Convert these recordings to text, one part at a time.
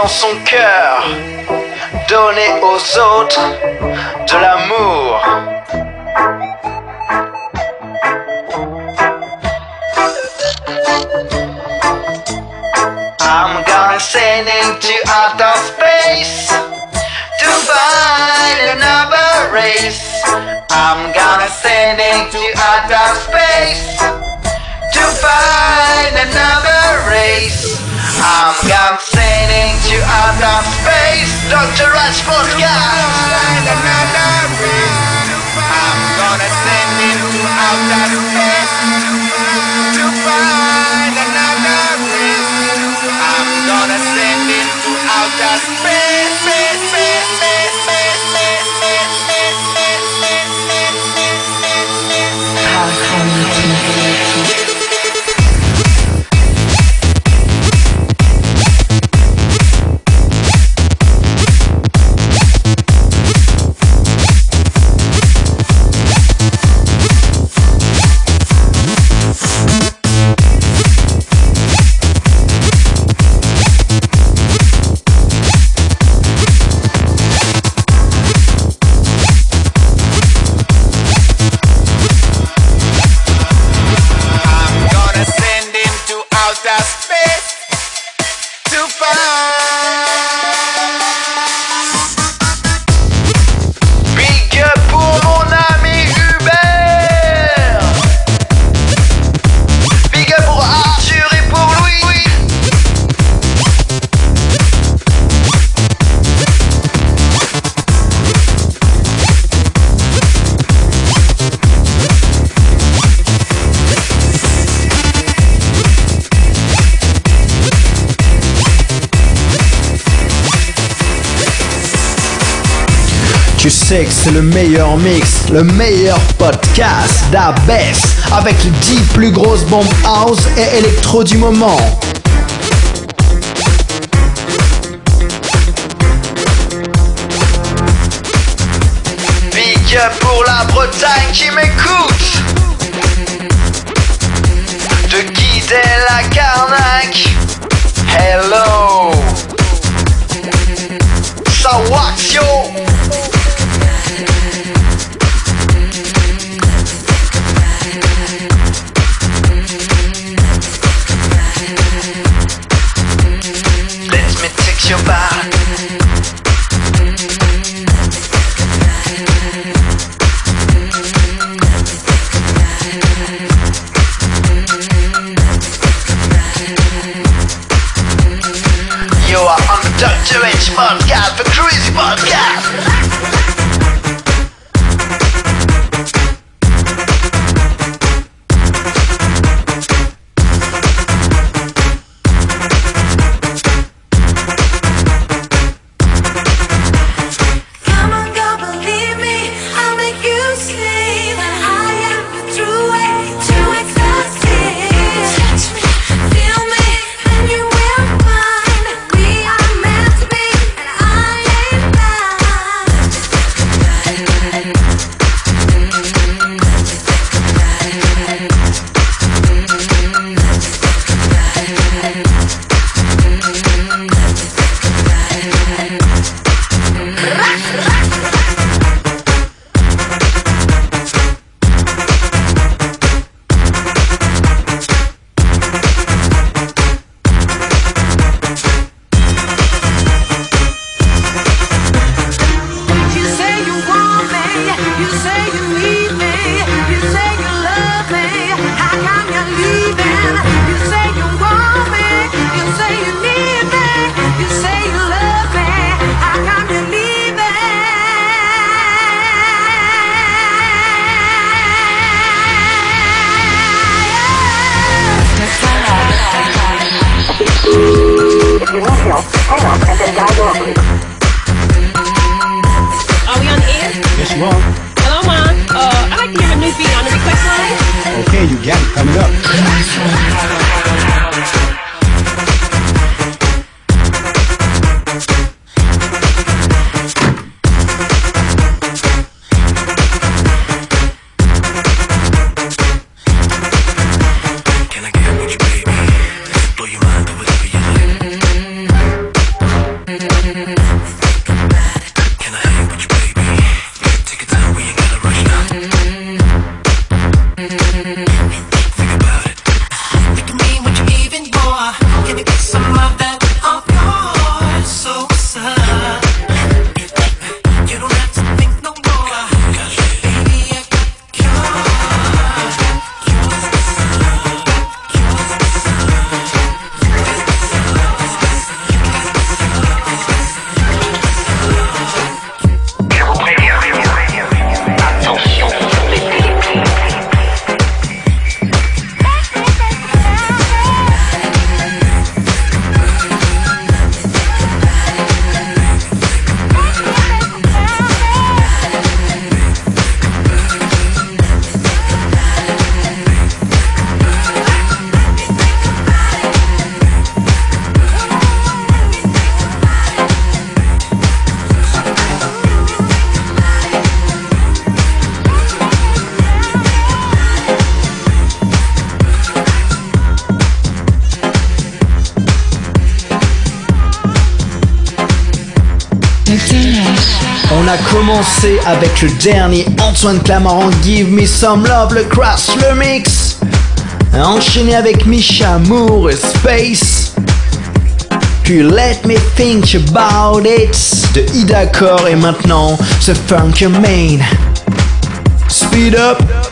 dans son cœur. Donner aux autres de l'amour. I'm gonna send into outer space to find another race. I'm gonna send into outer space to find another race. I'm gonna send To outer space, Dr. Rush Podcast. I'm gonna send you out of space. Tu sais que c'est le meilleur mix, le meilleur podcast d'Abess avec les 10 plus grosses bombes house et électro du moment. Big up pour la Bretagne qui m'écoute. a commencé avec le dernier Antoine Clamaran Give Me Some Love, le crash, le mix. Enchaîné avec Misha Moore et Space. Puis Let Me Think About It de Ida Core et maintenant The Funk Main. Speed up.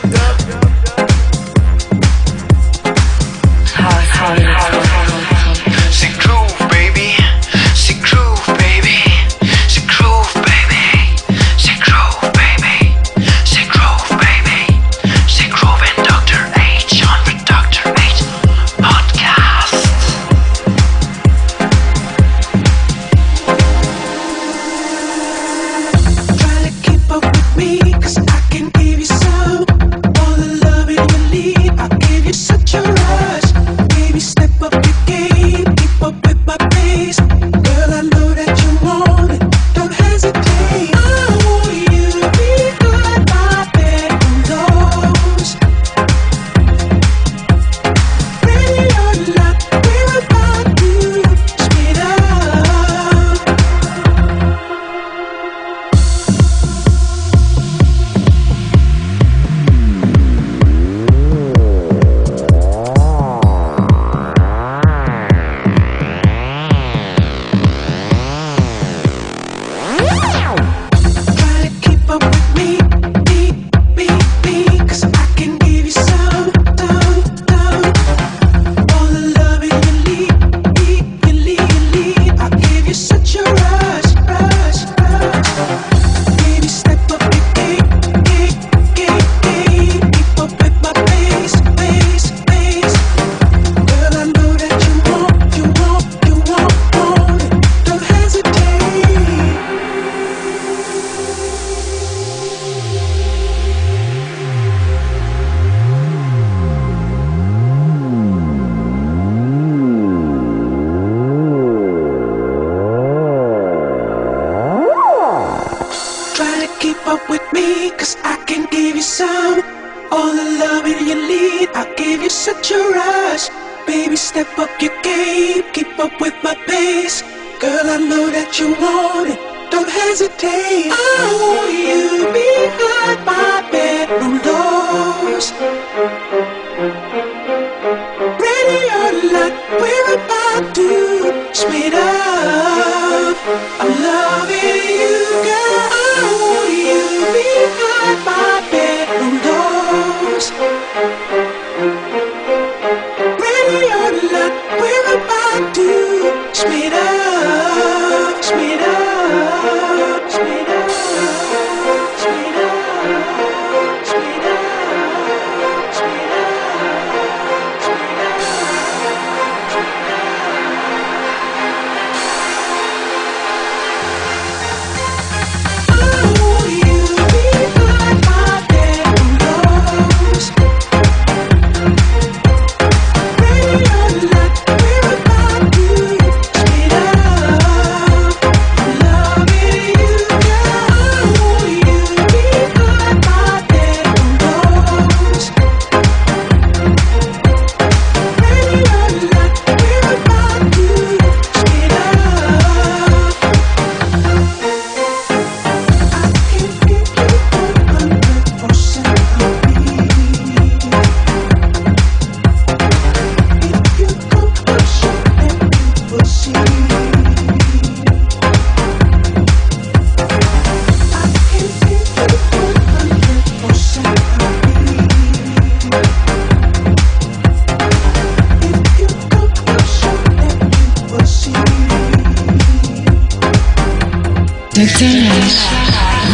I'm loving you, girl. I want You be my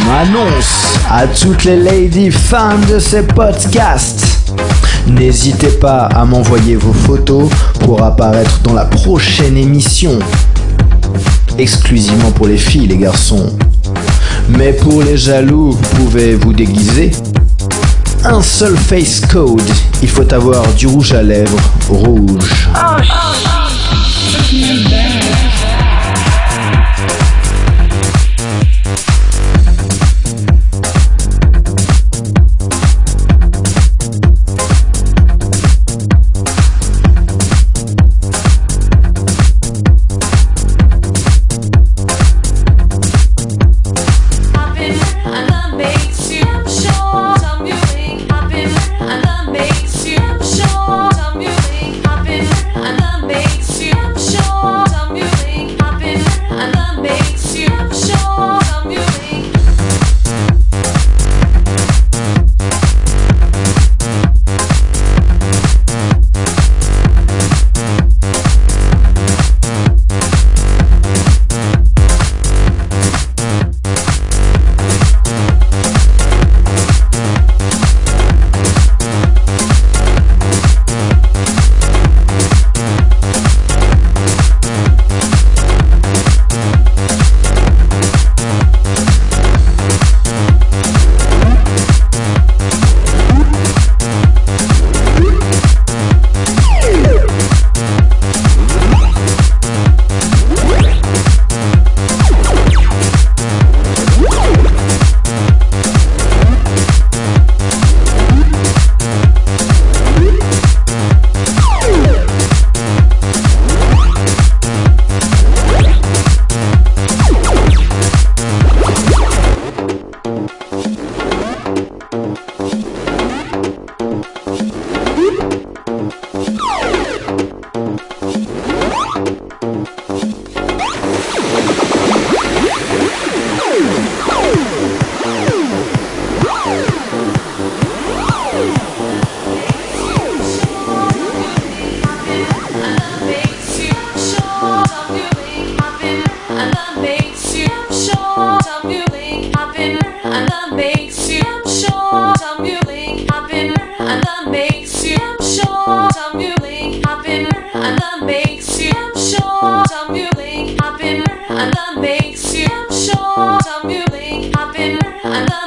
M'annonce à toutes les ladies fans de ces podcasts. N'hésitez pas à m'envoyer vos photos pour apparaître dans la prochaine émission. Exclusivement pour les filles, les garçons. Mais pour les jaloux, vous pouvez vous déguiser? Un seul face code. Il faut avoir du rouge à lèvres rouge.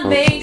amazing.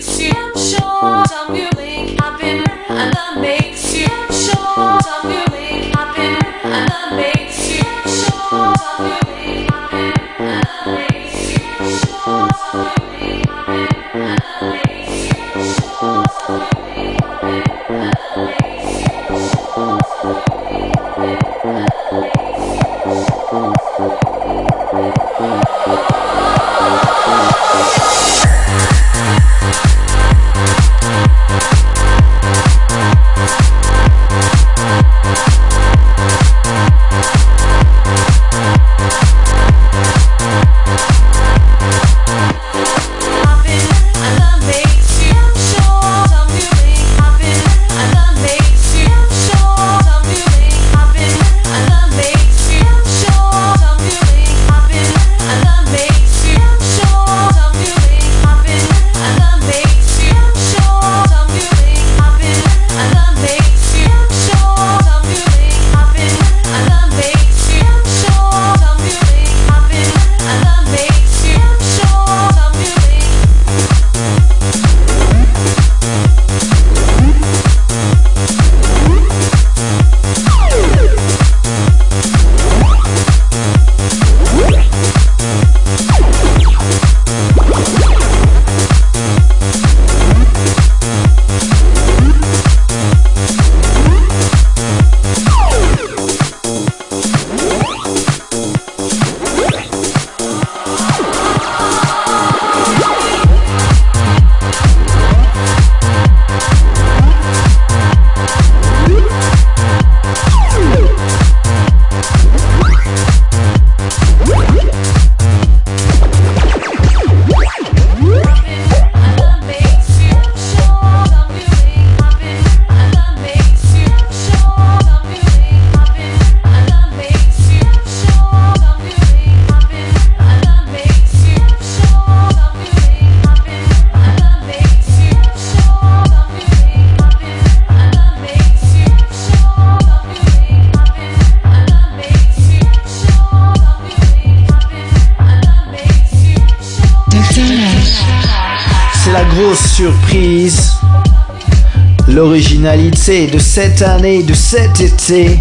De cette année, de cet été.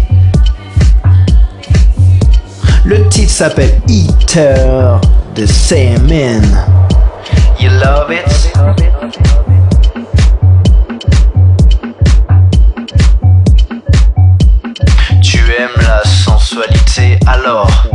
Le titre s'appelle Eater de Semen. You love it? Tu aimes la sensualité alors?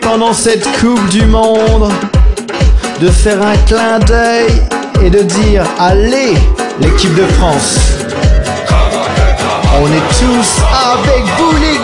Pendant cette Coupe du Monde de faire un clin d'œil et de dire allez l'équipe de France. On est tous avec vous les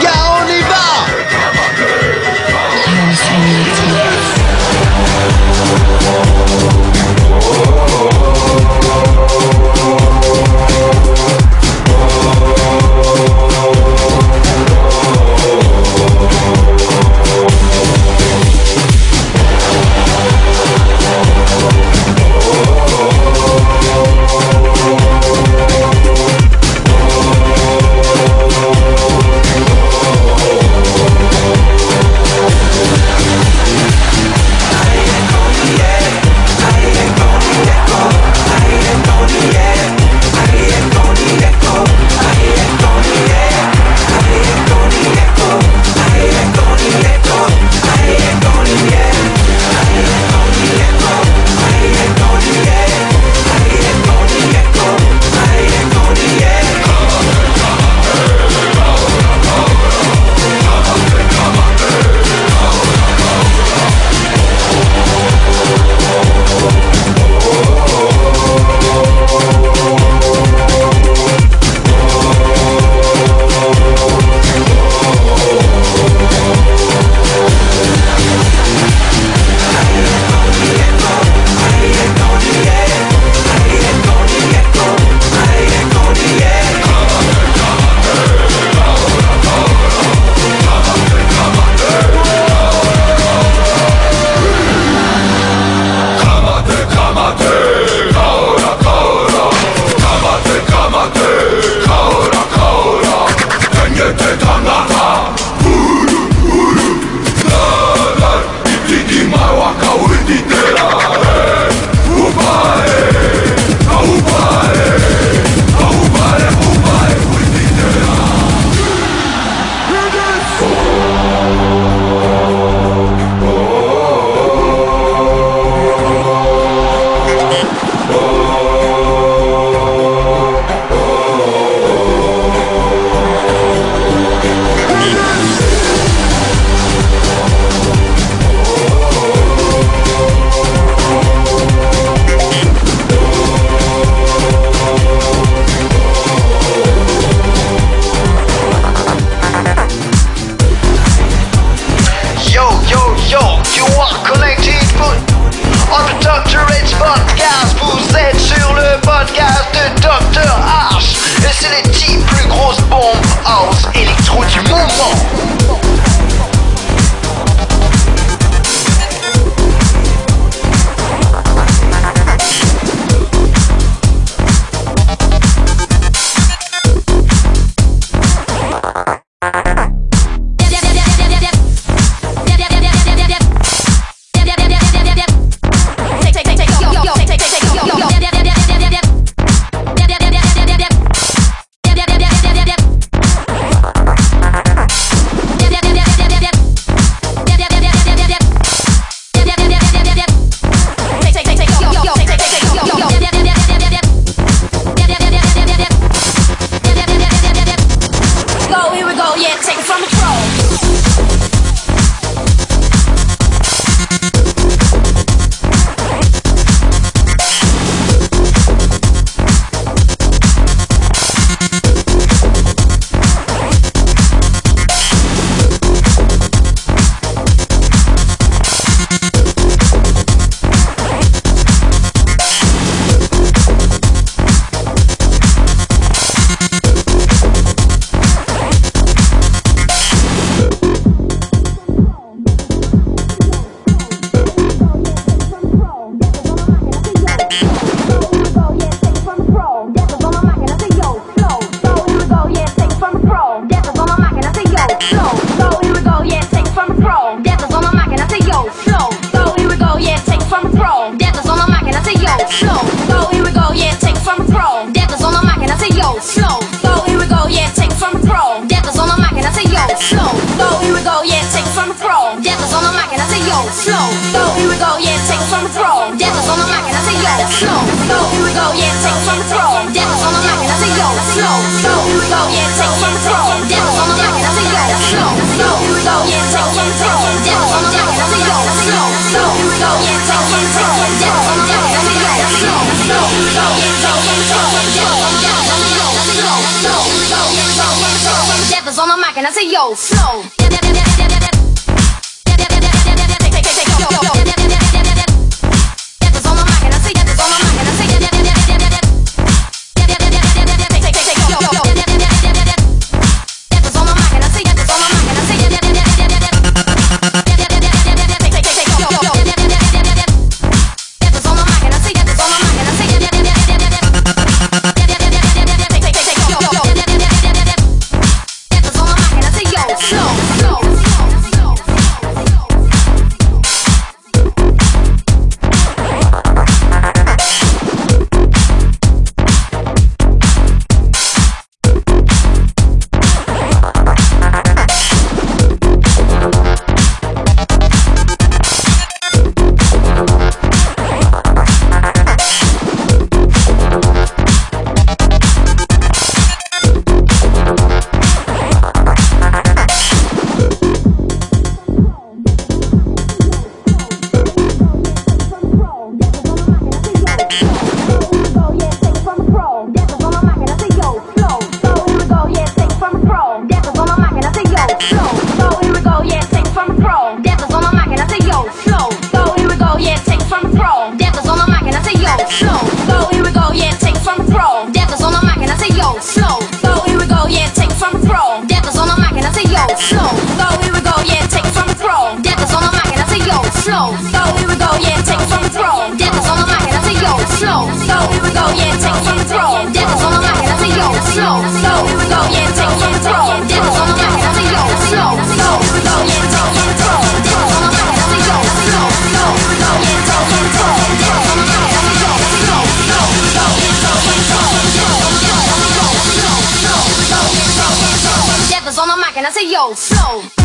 on the mic and I say, yo, flow.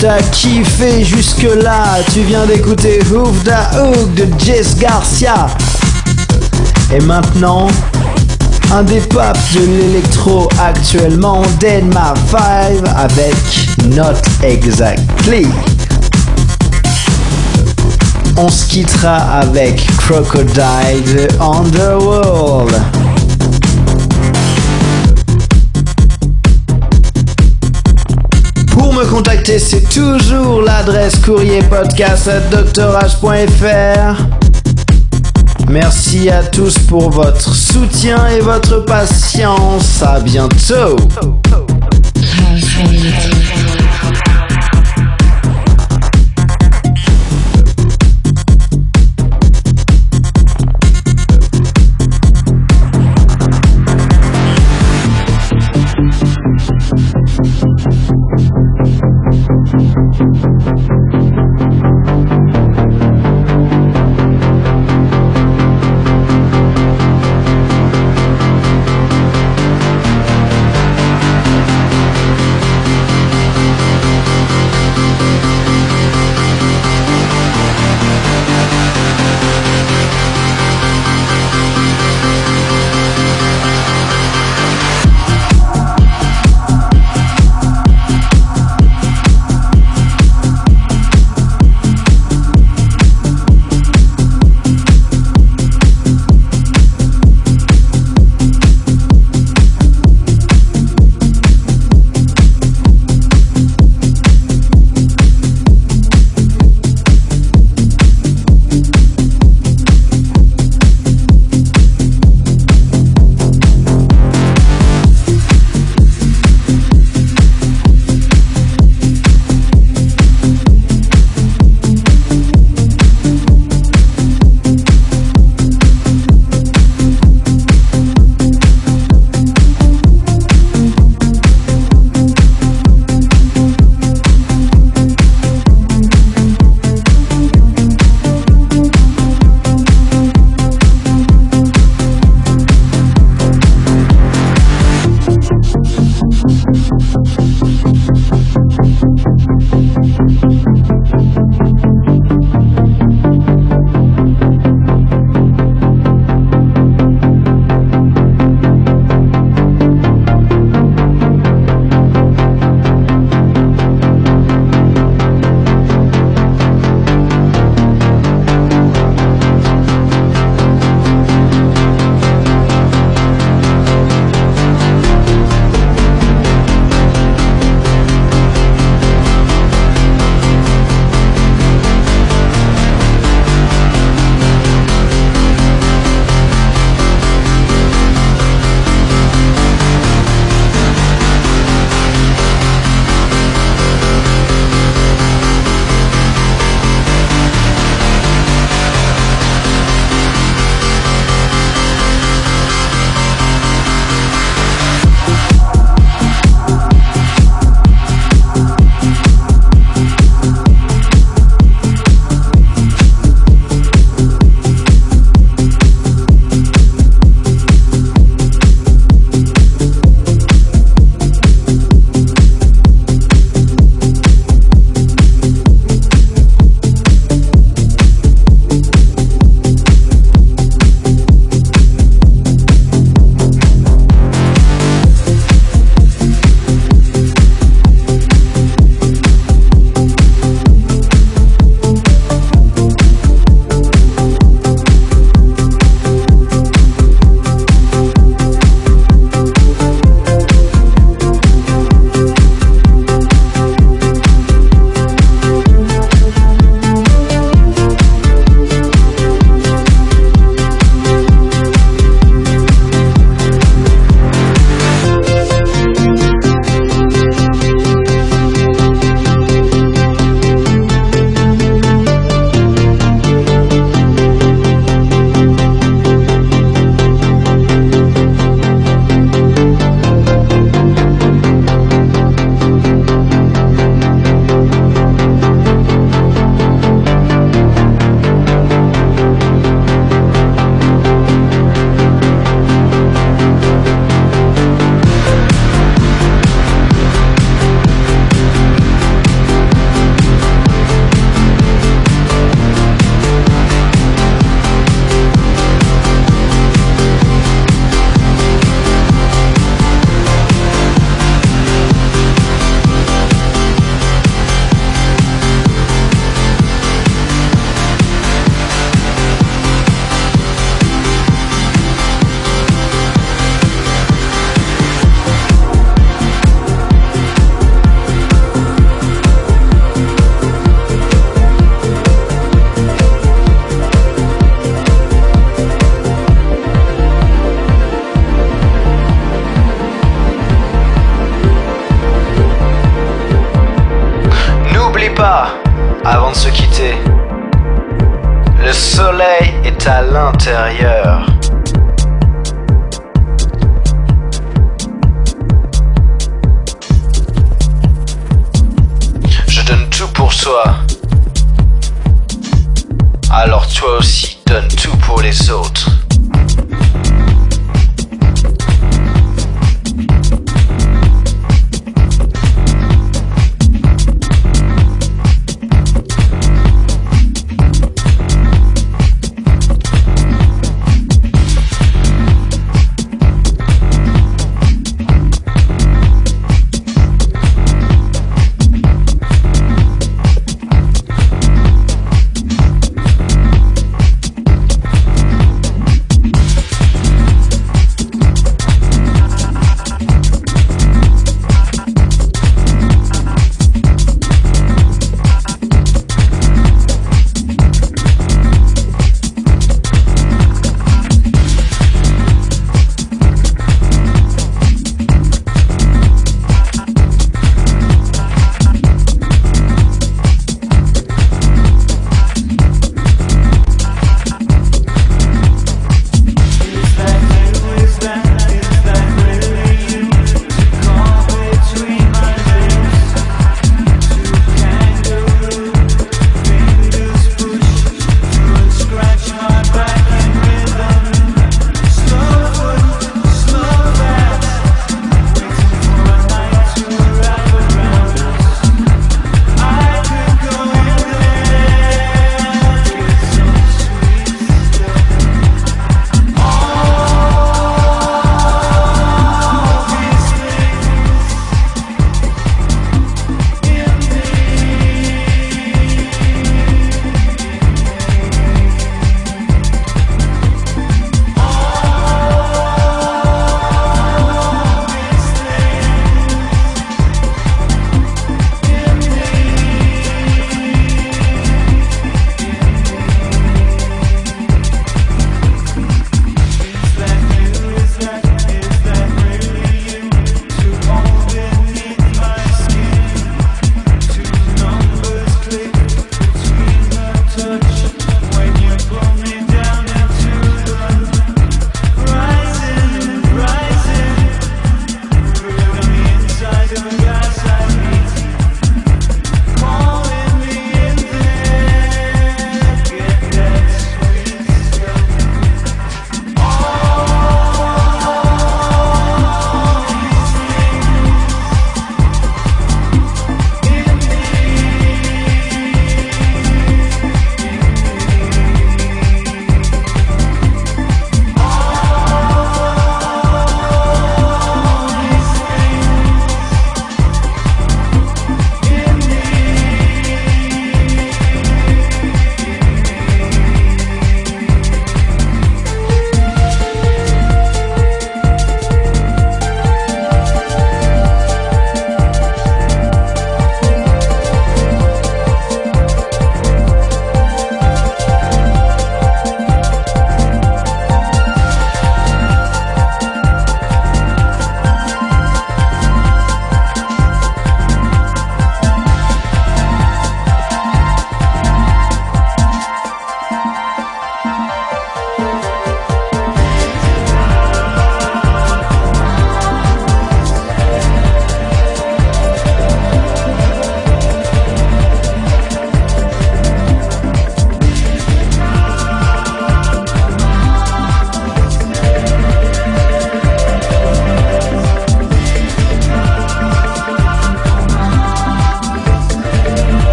t'as kiffé jusque-là. Tu viens d'écouter Hoof Da Hook de Jess Garcia. Et maintenant, un des papes de l'électro actuellement, Denma 5 avec Not Exactly. On se quittera avec Crocodile the Underworld. c'est toujours l'adresse courrier podcast Merci à tous pour votre soutien et votre patience. À bientôt.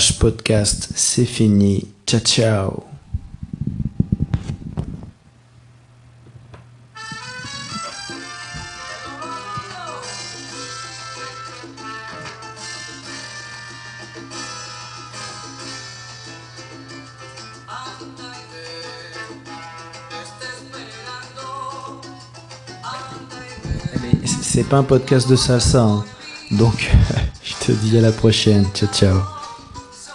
Podcast, c'est fini. Ciao ciao. C'est pas un podcast de salsa, hein. donc je te dis à la prochaine. Ciao ciao.